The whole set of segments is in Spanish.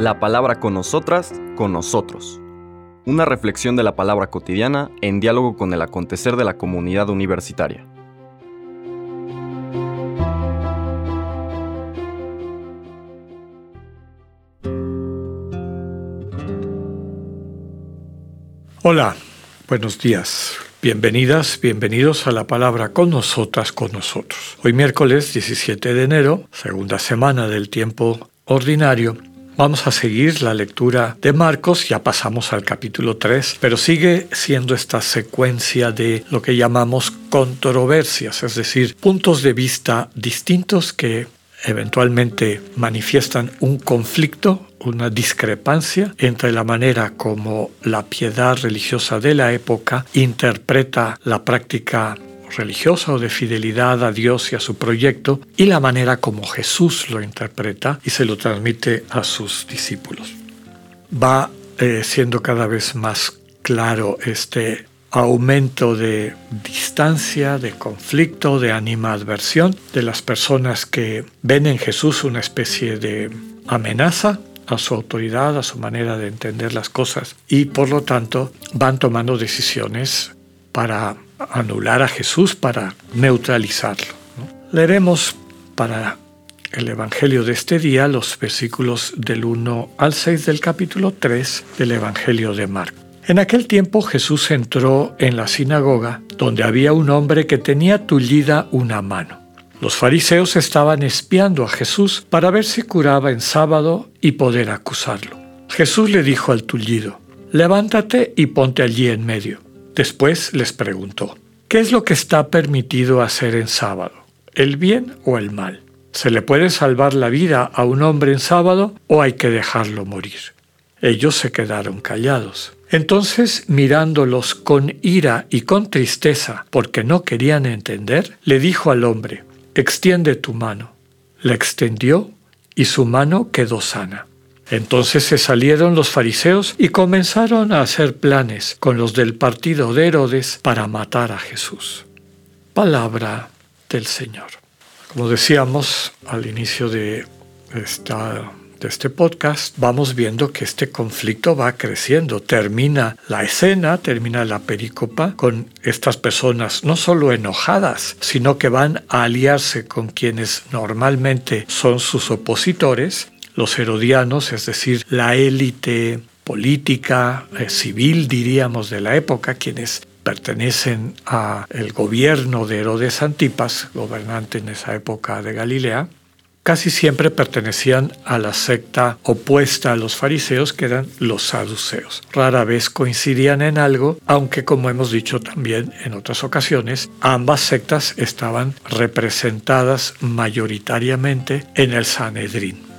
La palabra con nosotras, con nosotros. Una reflexión de la palabra cotidiana en diálogo con el acontecer de la comunidad universitaria. Hola, buenos días. Bienvenidas, bienvenidos a la palabra con nosotras, con nosotros. Hoy miércoles 17 de enero, segunda semana del tiempo ordinario, vamos a seguir la lectura de Marcos, ya pasamos al capítulo 3, pero sigue siendo esta secuencia de lo que llamamos controversias, es decir, puntos de vista distintos que eventualmente manifiestan un conflicto, una discrepancia entre la manera como la piedad religiosa de la época interpreta la práctica religiosa o de fidelidad a Dios y a su proyecto y la manera como Jesús lo interpreta y se lo transmite a sus discípulos. Va eh, siendo cada vez más claro este aumento de distancia, de conflicto, de animadversión de las personas que ven en Jesús una especie de amenaza a su autoridad, a su manera de entender las cosas y por lo tanto van tomando decisiones para anular a Jesús, para neutralizarlo. Leeremos para el Evangelio de este día los versículos del 1 al 6 del capítulo 3 del Evangelio de Marcos. En aquel tiempo Jesús entró en la sinagoga donde había un hombre que tenía tullida una mano. Los fariseos estaban espiando a Jesús para ver si curaba en sábado y poder acusarlo. Jesús le dijo al tullido, levántate y ponte allí en medio. Después les preguntó, ¿qué es lo que está permitido hacer en sábado? ¿El bien o el mal? ¿Se le puede salvar la vida a un hombre en sábado o hay que dejarlo morir? Ellos se quedaron callados. Entonces, mirándolos con ira y con tristeza, porque no querían entender, le dijo al hombre, extiende tu mano. La extendió y su mano quedó sana. Entonces se salieron los fariseos y comenzaron a hacer planes con los del partido de Herodes para matar a Jesús. Palabra del Señor. Como decíamos al inicio de esta de este podcast, vamos viendo que este conflicto va creciendo. Termina la escena, termina la pericopa con estas personas no solo enojadas, sino que van a aliarse con quienes normalmente son sus opositores, los herodianos, es decir, la élite política, eh, civil, diríamos, de la época, quienes pertenecen al gobierno de Herodes Antipas, gobernante en esa época de Galilea, casi siempre pertenecían a la secta opuesta a los fariseos, que eran los saduceos. Rara vez coincidían en algo, aunque como hemos dicho también en otras ocasiones, ambas sectas estaban representadas mayoritariamente en el Sanedrín.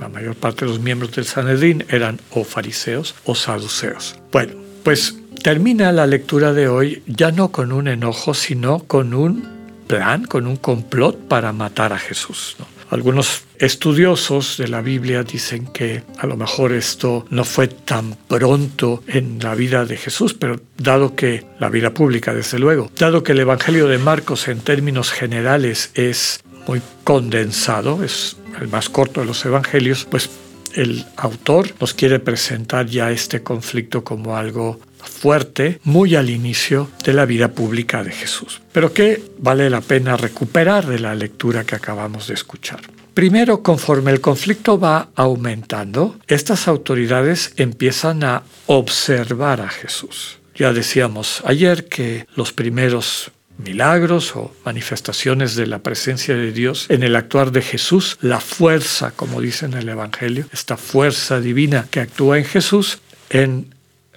La mayor parte de los miembros del Sanedrín eran o fariseos o saduceos. Bueno, pues termina la lectura de hoy ya no con un enojo, sino con un plan, con un complot para matar a Jesús. Algunos estudiosos de la Biblia dicen que a lo mejor esto no fue tan pronto en la vida de Jesús, pero dado que la vida pública, desde luego, dado que el Evangelio de Marcos en términos generales es muy condensado, es el más corto de los Evangelios, pues el autor nos quiere presentar ya este conflicto como algo fuerte muy al inicio de la vida pública de Jesús, pero que vale la pena recuperar de la lectura que acabamos de escuchar. Primero, conforme el conflicto va aumentando, estas autoridades empiezan a observar a Jesús. Ya decíamos ayer que los primeros milagros o manifestaciones de la presencia de Dios en el actuar de Jesús, la fuerza, como dice en el Evangelio, esta fuerza divina que actúa en Jesús, en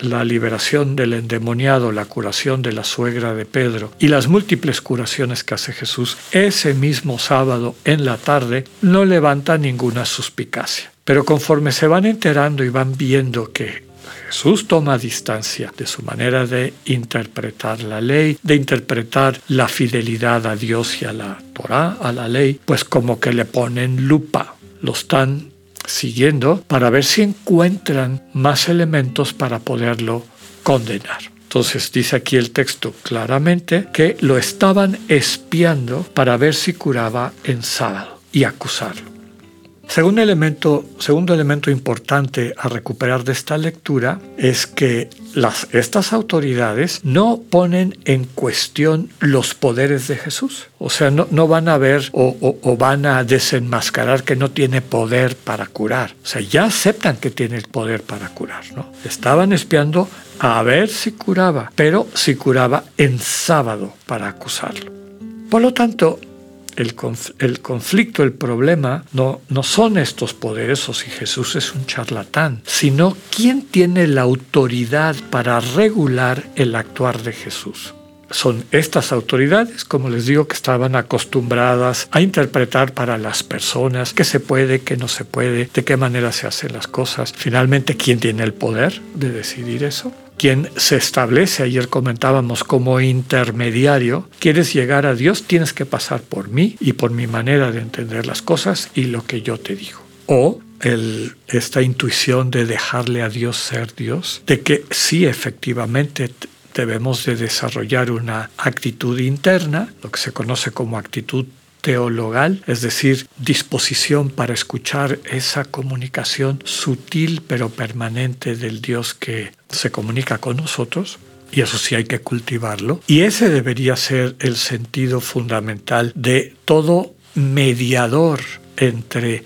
la liberación del endemoniado, la curación de la suegra de Pedro y las múltiples curaciones que hace Jesús, ese mismo sábado en la tarde no levanta ninguna suspicacia. Pero conforme se van enterando y van viendo que Jesús toma distancia de su manera de interpretar la ley, de interpretar la fidelidad a Dios y a la Torah, a la ley, pues como que le ponen lupa, lo están siguiendo para ver si encuentran más elementos para poderlo condenar. Entonces dice aquí el texto claramente que lo estaban espiando para ver si curaba en sábado y acusarlo. Segundo elemento, importante a recuperar de esta lectura es que estas autoridades no ponen en cuestión los poderes de Jesús. O sea, no, van a ver o, o, van a desenmascarar que no tiene poder para curar. O sea, ya aceptan que tiene el poder para curar. Estaban espiando a ver si curaba, pero si curaba en sábado para acusarlo. Por lo tanto, el, conflicto, el problema, no, no son estos poderes o si Jesús es un charlatán, sino quién tiene la autoridad para regular el actuar de Jesús son estas autoridades, como les digo, que estaban acostumbradas a interpretar para las personas qué se puede, qué no se puede, de qué manera se hacen las cosas. Finalmente, ¿quién tiene el poder de decidir eso? Quien se establece, ayer comentábamos, como intermediario, quieres llegar a Dios, tienes que pasar por mí y por mi manera de entender las cosas y lo que yo te digo. O esta intuición de dejarle a Dios ser Dios, de que sí efectivamente debemos de desarrollar una actitud interna, lo que se conoce como actitud teologal, es decir, disposición para escuchar esa comunicación sutil pero permanente del Dios que se comunica con nosotros, y eso sí hay que cultivarlo. Y ese debería ser el sentido fundamental de todo mediador entre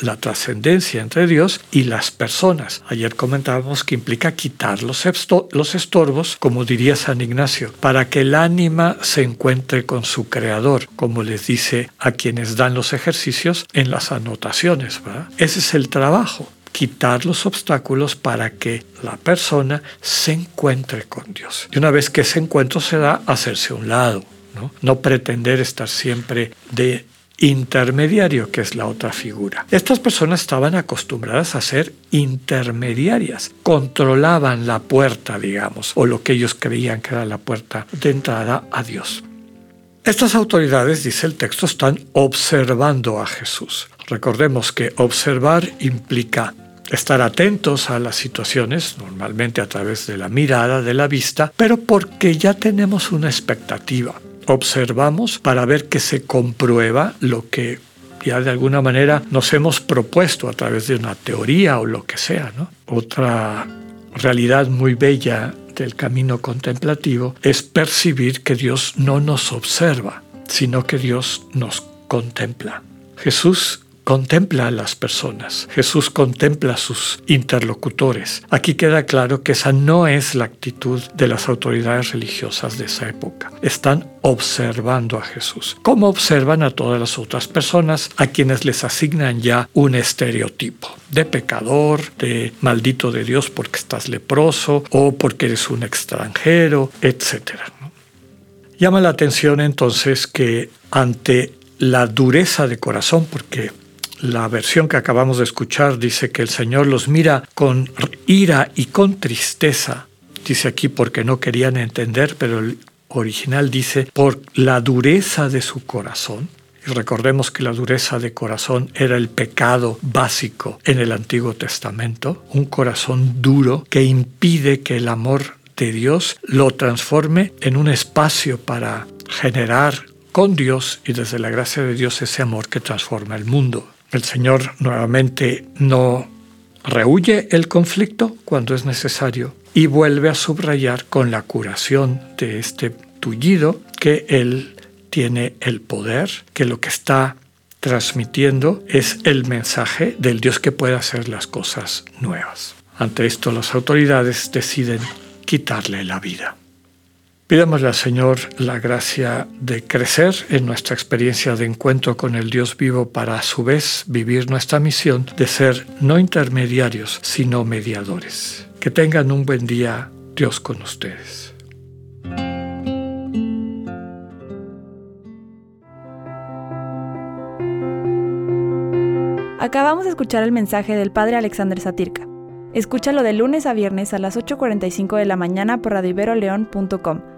la trascendencia entre Dios y las personas. Ayer comentábamos que implica quitar los, estorbos, como diría San Ignacio, para que el ánima se encuentre con su creador, como les dice a quienes dan los ejercicios en las anotaciones. Ese es el trabajo quitar los obstáculos para que la persona se encuentre con Dios. Y una vez que ese encuentro se da, hacerse a un lado, ¿no? no pretender estar siempre de intermediario, que es la otra figura. Estas personas estaban acostumbradas a ser intermediarias, controlaban la puerta, digamos, o lo que ellos creían que era la puerta de entrada a Dios. Estas autoridades, dice el texto, están observando a Jesús. Recordemos que observar implica estar atentos a las situaciones, normalmente a través de la mirada, de la vista, pero porque ya tenemos una expectativa observamos para ver que se comprueba lo que ya de alguna manera nos hemos propuesto a través de una teoría o lo que sea. Otra realidad muy bella del camino contemplativo es percibir que Dios no nos observa, sino que Dios nos contempla. Jesús contempla a las personas, Jesús contempla a sus interlocutores. Aquí queda claro que esa no es la actitud de las autoridades religiosas de esa época. Están observando a Jesús, como observan a todas las otras personas a quienes les asignan ya un estereotipo de pecador, de maldito de Dios porque estás leproso o porque eres un extranjero, etc. Llama la atención entonces que ante la dureza de corazón, porque la versión que acabamos de escuchar dice que el Señor los mira con ira y con tristeza. Dice aquí porque no querían entender, pero el original dice por la dureza de su corazón. Y recordemos que la dureza de corazón era el pecado básico en el Antiguo Testamento, un corazón duro que impide que el amor de Dios lo transforme en un espacio para generar con Dios y desde la gracia de Dios ese amor que transforma el mundo. El Señor nuevamente no rehuye el conflicto cuando es necesario y vuelve a subrayar con la curación de este tullido que Él tiene el poder, que lo que está transmitiendo es el mensaje del Dios que puede hacer las cosas nuevas. Ante esto las autoridades deciden quitarle la vida. Pidámosle al Señor la gracia de crecer en nuestra experiencia de encuentro con el Dios vivo para a su vez vivir nuestra misión de ser no intermediarios, sino mediadores. Que tengan un buen día, Dios con ustedes. Acabamos de escuchar el mensaje del Padre Alexander Satirka. Escúchalo de lunes a viernes a las 8.45 de la mañana por radioiberoleón.com